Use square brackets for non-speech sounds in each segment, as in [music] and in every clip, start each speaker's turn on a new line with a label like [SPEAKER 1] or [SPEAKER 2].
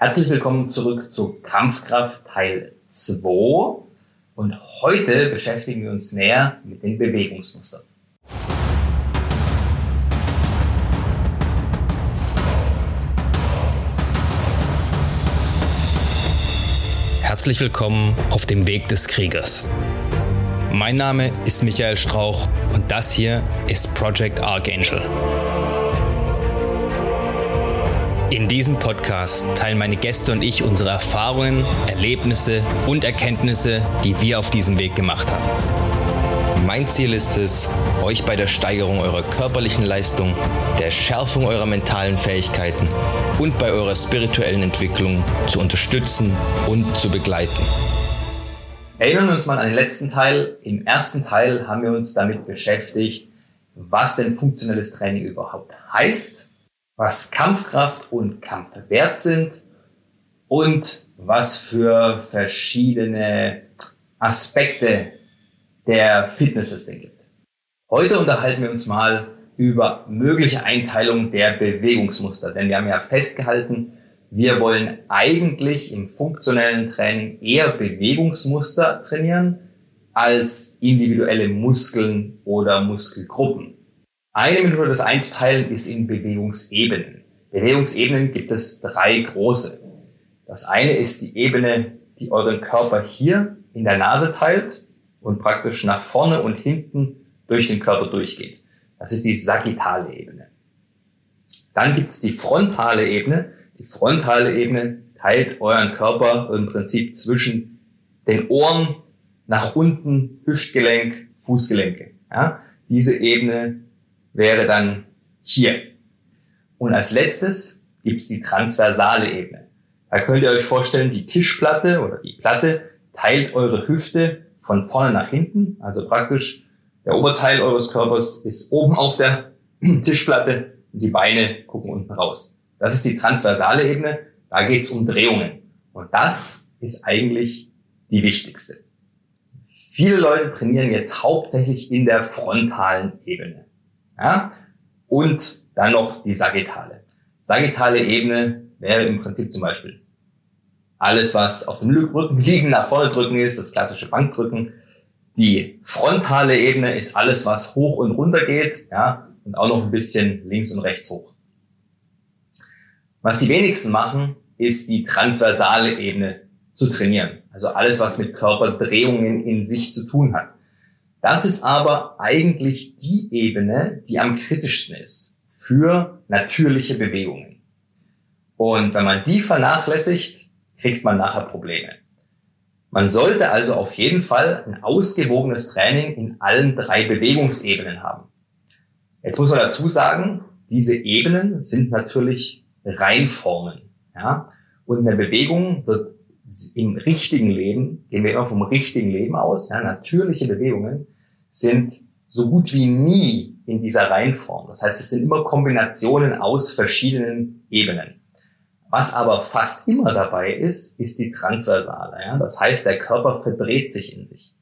[SPEAKER 1] Herzlich willkommen zurück zu Kampfkraft Teil 2 und heute beschäftigen wir uns näher mit den Bewegungsmustern.
[SPEAKER 2] Herzlich willkommen auf dem Weg des Kriegers. Mein Name ist Michael Strauch und das hier ist Project Archangel. In diesem Podcast teilen meine Gäste und ich unsere Erfahrungen, Erlebnisse und Erkenntnisse, die wir auf diesem Weg gemacht haben. Mein Ziel ist es, euch bei der Steigerung eurer körperlichen Leistung, der Schärfung eurer mentalen Fähigkeiten und bei eurer spirituellen Entwicklung zu unterstützen und zu begleiten.
[SPEAKER 1] Erinnern wir uns mal an den letzten Teil. Im ersten Teil haben wir uns damit beschäftigt, was denn funktionelles Training überhaupt heißt was Kampfkraft und Kampfwert sind und was für verschiedene Aspekte der Fitness es denn gibt. Heute unterhalten wir uns mal über mögliche Einteilung der Bewegungsmuster, denn wir haben ja festgehalten, wir wollen eigentlich im funktionellen Training eher Bewegungsmuster trainieren als individuelle Muskeln oder Muskelgruppen. Eine Methode, das einzuteilen, ist in Bewegungsebenen. Bewegungsebenen gibt es drei große. Das eine ist die Ebene, die euren Körper hier in der Nase teilt und praktisch nach vorne und hinten durch den Körper durchgeht. Das ist die sagittale Ebene. Dann gibt es die frontale Ebene. Die frontale Ebene teilt euren Körper im Prinzip zwischen den Ohren nach unten, Hüftgelenk, Fußgelenke. Ja, diese Ebene wäre dann hier. Und als letztes gibt's die transversale Ebene. Da könnt ihr euch vorstellen, die Tischplatte oder die Platte teilt eure Hüfte von vorne nach hinten. Also praktisch der Oberteil eures Körpers ist oben auf der [clears throat] Tischplatte und die Beine gucken unten raus. Das ist die transversale Ebene. Da geht's um Drehungen. Und das ist eigentlich die wichtigste. Viele Leute trainieren jetzt hauptsächlich in der frontalen Ebene. Ja? Und dann noch die sagittale. Sagittale Ebene wäre im Prinzip zum Beispiel alles, was auf dem Rücken liegen, nach vorne drücken ist, das klassische Bankdrücken. Die frontale Ebene ist alles, was hoch und runter geht, ja, und auch noch ein bisschen links und rechts hoch. Was die wenigsten machen, ist die transversale Ebene zu trainieren. Also alles, was mit Körperdrehungen in sich zu tun hat. Das ist aber eigentlich die Ebene, die am kritischsten ist für natürliche Bewegungen. Und wenn man die vernachlässigt, kriegt man nachher Probleme. Man sollte also auf jeden Fall ein ausgewogenes Training in allen drei Bewegungsebenen haben. Jetzt muss man dazu sagen, diese Ebenen sind natürlich Reinformen. Ja? Und eine Bewegung wird im richtigen Leben, gehen wir immer vom richtigen Leben aus, ja, natürliche Bewegungen sind so gut wie nie in dieser Reihenform. Das heißt, es sind immer Kombinationen aus verschiedenen Ebenen. Was aber fast immer dabei ist, ist die Transversale. Ja? Das heißt, der Körper verdreht sich in sich.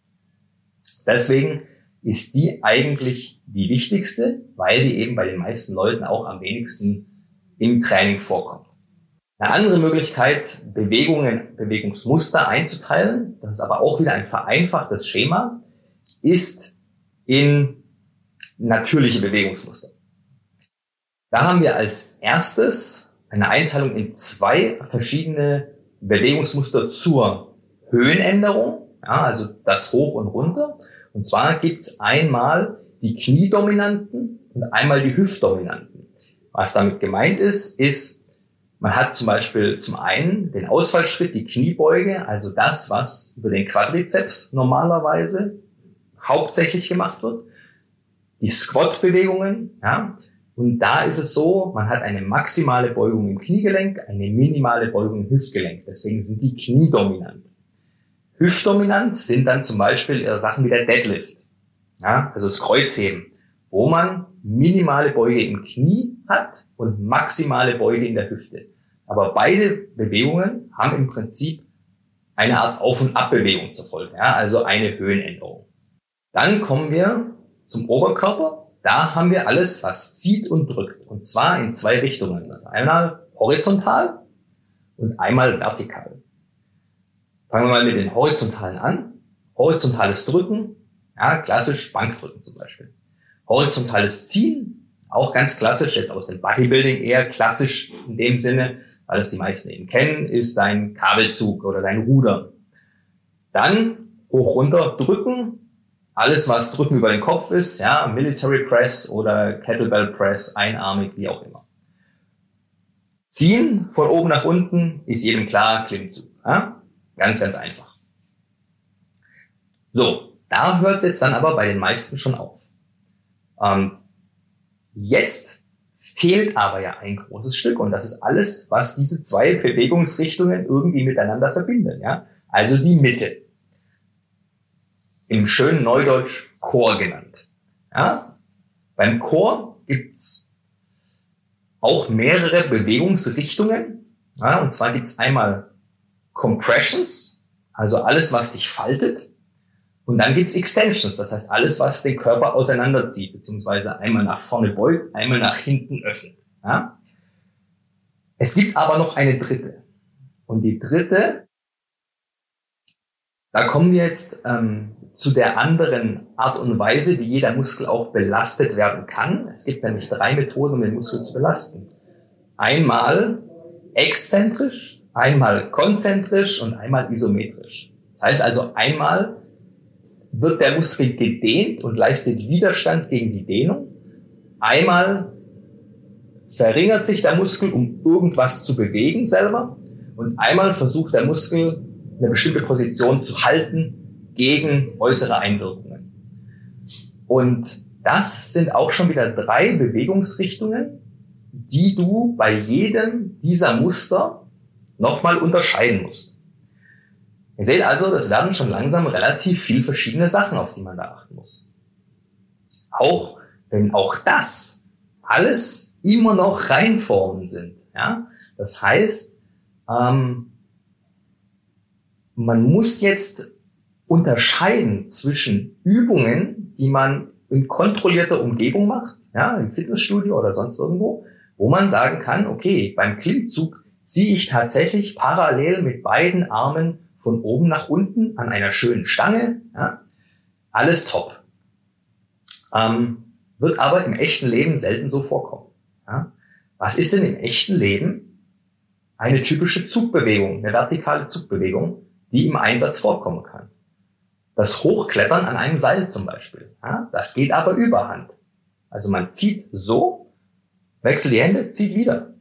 [SPEAKER 1] Deswegen ist die eigentlich die wichtigste, weil die eben bei den meisten Leuten auch am wenigsten im Training vorkommt. Eine andere Möglichkeit, Bewegungen, Bewegungsmuster einzuteilen, das ist aber auch wieder ein vereinfachtes Schema, ist in natürliche Bewegungsmuster. Da haben wir als erstes eine Einteilung in zwei verschiedene Bewegungsmuster zur Höhenänderung, ja, also das Hoch und Runter. Und zwar gibt's einmal die Kniedominanten und einmal die Hüftdominanten. Was damit gemeint ist, ist, man hat zum Beispiel zum einen den Ausfallschritt, die Kniebeuge, also das, was über den Quadrizeps normalerweise hauptsächlich gemacht wird. Die Squat-Bewegungen, ja. Und da ist es so, man hat eine maximale Beugung im Kniegelenk, eine minimale Beugung im Hüftgelenk. Deswegen sind die kniedominant. Hüftdominant sind dann zum Beispiel Sachen wie der Deadlift, ja, also das Kreuzheben, wo man minimale Beuge im Knie hat und maximale Beuge in der Hüfte. Aber beide Bewegungen haben im Prinzip eine Art Auf- und Abbewegung zur Folge, ja, also eine Höhenänderung. Dann kommen wir zum Oberkörper. Da haben wir alles, was zieht und drückt. Und zwar in zwei Richtungen. Einmal horizontal und einmal vertikal. Fangen wir mal mit den horizontalen an. Horizontales Drücken, ja, klassisch Bankdrücken zum Beispiel. Horizontales Ziehen, auch ganz klassisch, jetzt aus dem Bodybuilding eher klassisch in dem Sinne, weil das die meisten eben kennen, ist dein Kabelzug oder dein Ruder. Dann hoch runter drücken, alles was drücken über den Kopf ist, ja, Military Press oder Kettlebell Press, einarmig, wie auch immer. Ziehen von oben nach unten ist jedem klar, Klimmzug. Ja? Ganz, ganz einfach. So, da hört jetzt dann aber bei den meisten schon auf. Ähm, jetzt fehlt aber ja ein großes Stück und das ist alles, was diese zwei Bewegungsrichtungen irgendwie miteinander verbindet. Ja? Also die Mitte. Im schönen Neudeutsch Chor genannt. Ja? Beim Chor gibt's auch mehrere Bewegungsrichtungen. Ja? Und zwar gibt's einmal Compressions, also alles, was dich faltet. Und dann gibt's Extensions, das heißt alles, was den Körper auseinanderzieht, beziehungsweise einmal nach vorne beugt, einmal nach hinten öffnet. Ja? Es gibt aber noch eine dritte. Und die dritte, da kommen wir jetzt ähm, zu der anderen Art und Weise, wie jeder Muskel auch belastet werden kann. Es gibt nämlich drei Methoden, um den Muskel zu belasten. Einmal exzentrisch, einmal konzentrisch und einmal isometrisch. Das heißt also einmal wird der Muskel gedehnt und leistet Widerstand gegen die Dehnung. Einmal verringert sich der Muskel, um irgendwas zu bewegen selber. Und einmal versucht der Muskel, eine bestimmte Position zu halten gegen äußere Einwirkungen. Und das sind auch schon wieder drei Bewegungsrichtungen, die du bei jedem dieser Muster nochmal unterscheiden musst. Ihr seht also, das werden schon langsam relativ viel verschiedene Sachen, auf die man da achten muss. Auch wenn auch das alles immer noch Reinformen sind. Ja? Das heißt, ähm, man muss jetzt unterscheiden zwischen Übungen, die man in kontrollierter Umgebung macht, ja, im Fitnessstudio oder sonst irgendwo, wo man sagen kann, okay, beim Klimmzug ziehe ich tatsächlich parallel mit beiden Armen von oben nach unten an einer schönen Stange. Ja, alles top. Ähm, wird aber im echten Leben selten so vorkommen. Ja. Was ist denn im echten Leben eine typische Zugbewegung, eine vertikale Zugbewegung, die im Einsatz vorkommen kann? Das Hochklettern an einem Seil zum Beispiel. Ja, das geht aber überhand. Also man zieht so, wechselt die Hände, zieht wieder.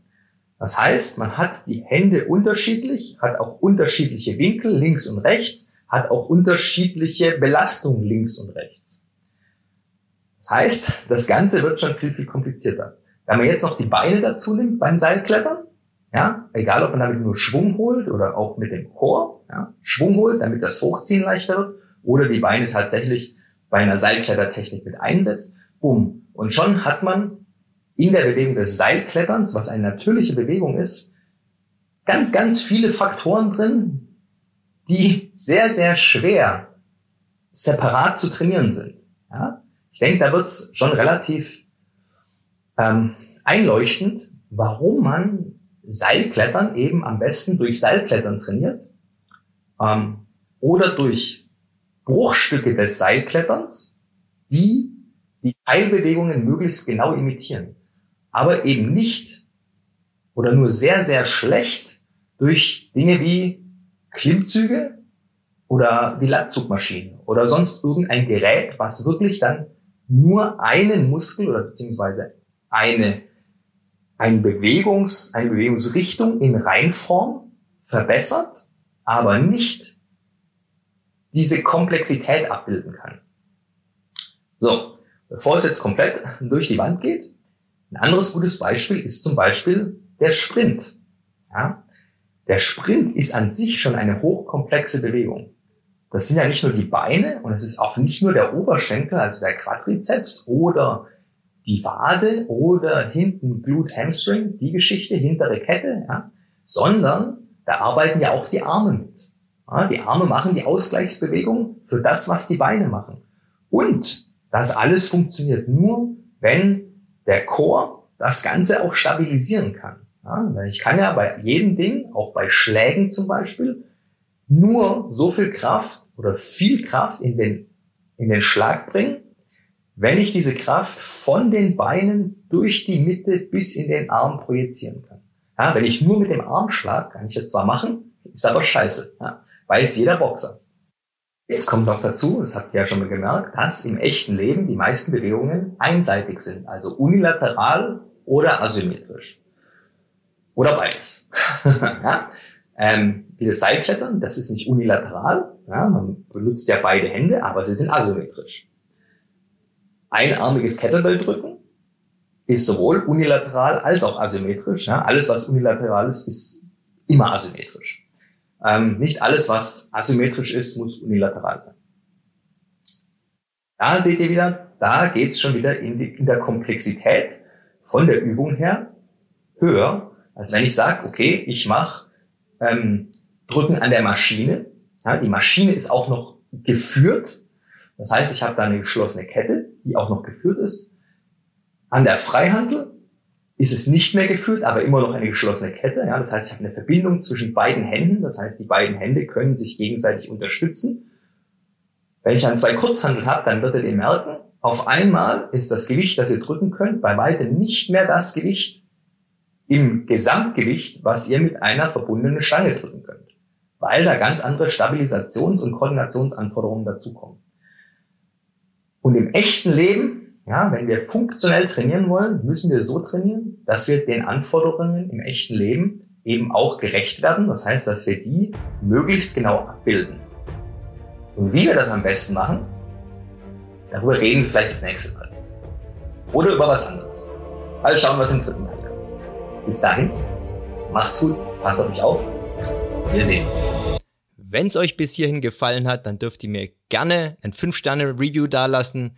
[SPEAKER 1] Das heißt, man hat die Hände unterschiedlich, hat auch unterschiedliche Winkel links und rechts, hat auch unterschiedliche Belastungen links und rechts. Das heißt, das Ganze wird schon viel, viel komplizierter. Wenn man jetzt noch die Beine dazu nimmt beim Seilklettern, ja, egal ob man damit nur Schwung holt oder auch mit dem Chor, ja, Schwung holt, damit das Hochziehen leichter wird, oder die Beine tatsächlich bei einer Seilklettertechnik mit einsetzt, bumm. Und schon hat man in der Bewegung des Seilkletterns, was eine natürliche Bewegung ist, ganz, ganz viele Faktoren drin, die sehr, sehr schwer separat zu trainieren sind. Ja? Ich denke, da wird es schon relativ ähm, einleuchtend, warum man Seilklettern eben am besten durch Seilklettern trainiert ähm, oder durch Bruchstücke des Seilkletterns, die die Teilbewegungen möglichst genau imitieren aber eben nicht oder nur sehr, sehr schlecht durch Dinge wie Klimmzüge oder die Latzugmaschine oder sonst irgendein Gerät, was wirklich dann nur einen Muskel oder beziehungsweise eine, eine, Bewegungs, eine Bewegungsrichtung in Reinform verbessert, aber nicht diese Komplexität abbilden kann. So, bevor es jetzt komplett durch die Wand geht, ein anderes gutes Beispiel ist zum Beispiel der Sprint. Ja? Der Sprint ist an sich schon eine hochkomplexe Bewegung. Das sind ja nicht nur die Beine und es ist auch nicht nur der Oberschenkel, also der Quadrizeps oder die Wade oder hinten Glut Hamstring, die Geschichte, hintere Kette, ja? sondern da arbeiten ja auch die Arme mit. Ja? Die Arme machen die Ausgleichsbewegung für das, was die Beine machen. Und das alles funktioniert nur, wenn der Chor das Ganze auch stabilisieren kann. Ja, ich kann ja bei jedem Ding, auch bei Schlägen zum Beispiel, nur so viel Kraft oder viel Kraft in den, in den Schlag bringen, wenn ich diese Kraft von den Beinen durch die Mitte bis in den Arm projizieren kann. Ja, wenn ich nur mit dem Arm schlag, kann ich das zwar machen, ist aber scheiße. Ja, weiß jeder Boxer. Jetzt kommt noch dazu, das habt ihr ja schon mal gemerkt, dass im echten Leben die meisten Bewegungen einseitig sind, also unilateral oder asymmetrisch. Oder beides. [laughs] ja? ähm, wie das Seilklettern, das ist nicht unilateral, ja? man benutzt ja beide Hände, aber sie sind asymmetrisch. Einarmiges Kettlebell-Drücken ist sowohl unilateral als auch asymmetrisch. Ja? Alles, was unilateral ist, ist immer asymmetrisch. Ähm, nicht alles, was asymmetrisch ist, muss unilateral sein. Da seht ihr wieder, da geht's schon wieder in, die, in der Komplexität von der Übung her höher, als wenn ich sage, okay, ich mache ähm, Drücken an der Maschine. Ja, die Maschine ist auch noch geführt. Das heißt, ich habe da eine geschlossene Kette, die auch noch geführt ist. An der Freihandel ist es nicht mehr geführt, aber immer noch eine geschlossene Kette. Ja, das heißt, ich habe eine Verbindung zwischen beiden Händen. Das heißt, die beiden Hände können sich gegenseitig unterstützen. Wenn ich dann zwei Kurzhandel habe, dann wird ihr merken, auf einmal ist das Gewicht, das ihr drücken könnt, bei weitem nicht mehr das Gewicht im Gesamtgewicht, was ihr mit einer verbundenen Stange drücken könnt. Weil da ganz andere Stabilisations- und Koordinationsanforderungen dazukommen. Und im echten Leben ja, wenn wir funktionell trainieren wollen, müssen wir so trainieren, dass wir den Anforderungen im echten Leben eben auch gerecht werden. Das heißt, dass wir die möglichst genau abbilden. Und wie wir das am besten machen, darüber reden wir vielleicht das nächste Mal. Oder über was anderes. Also schauen, was im dritten Teil. Bis dahin, macht's gut, passt auf euch auf. Wir sehen uns.
[SPEAKER 2] Wenn es euch bis hierhin gefallen hat, dann dürft ihr mir gerne ein 5-Sterne-Review dalassen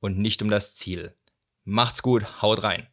[SPEAKER 2] und nicht um das Ziel. Macht's gut, haut rein.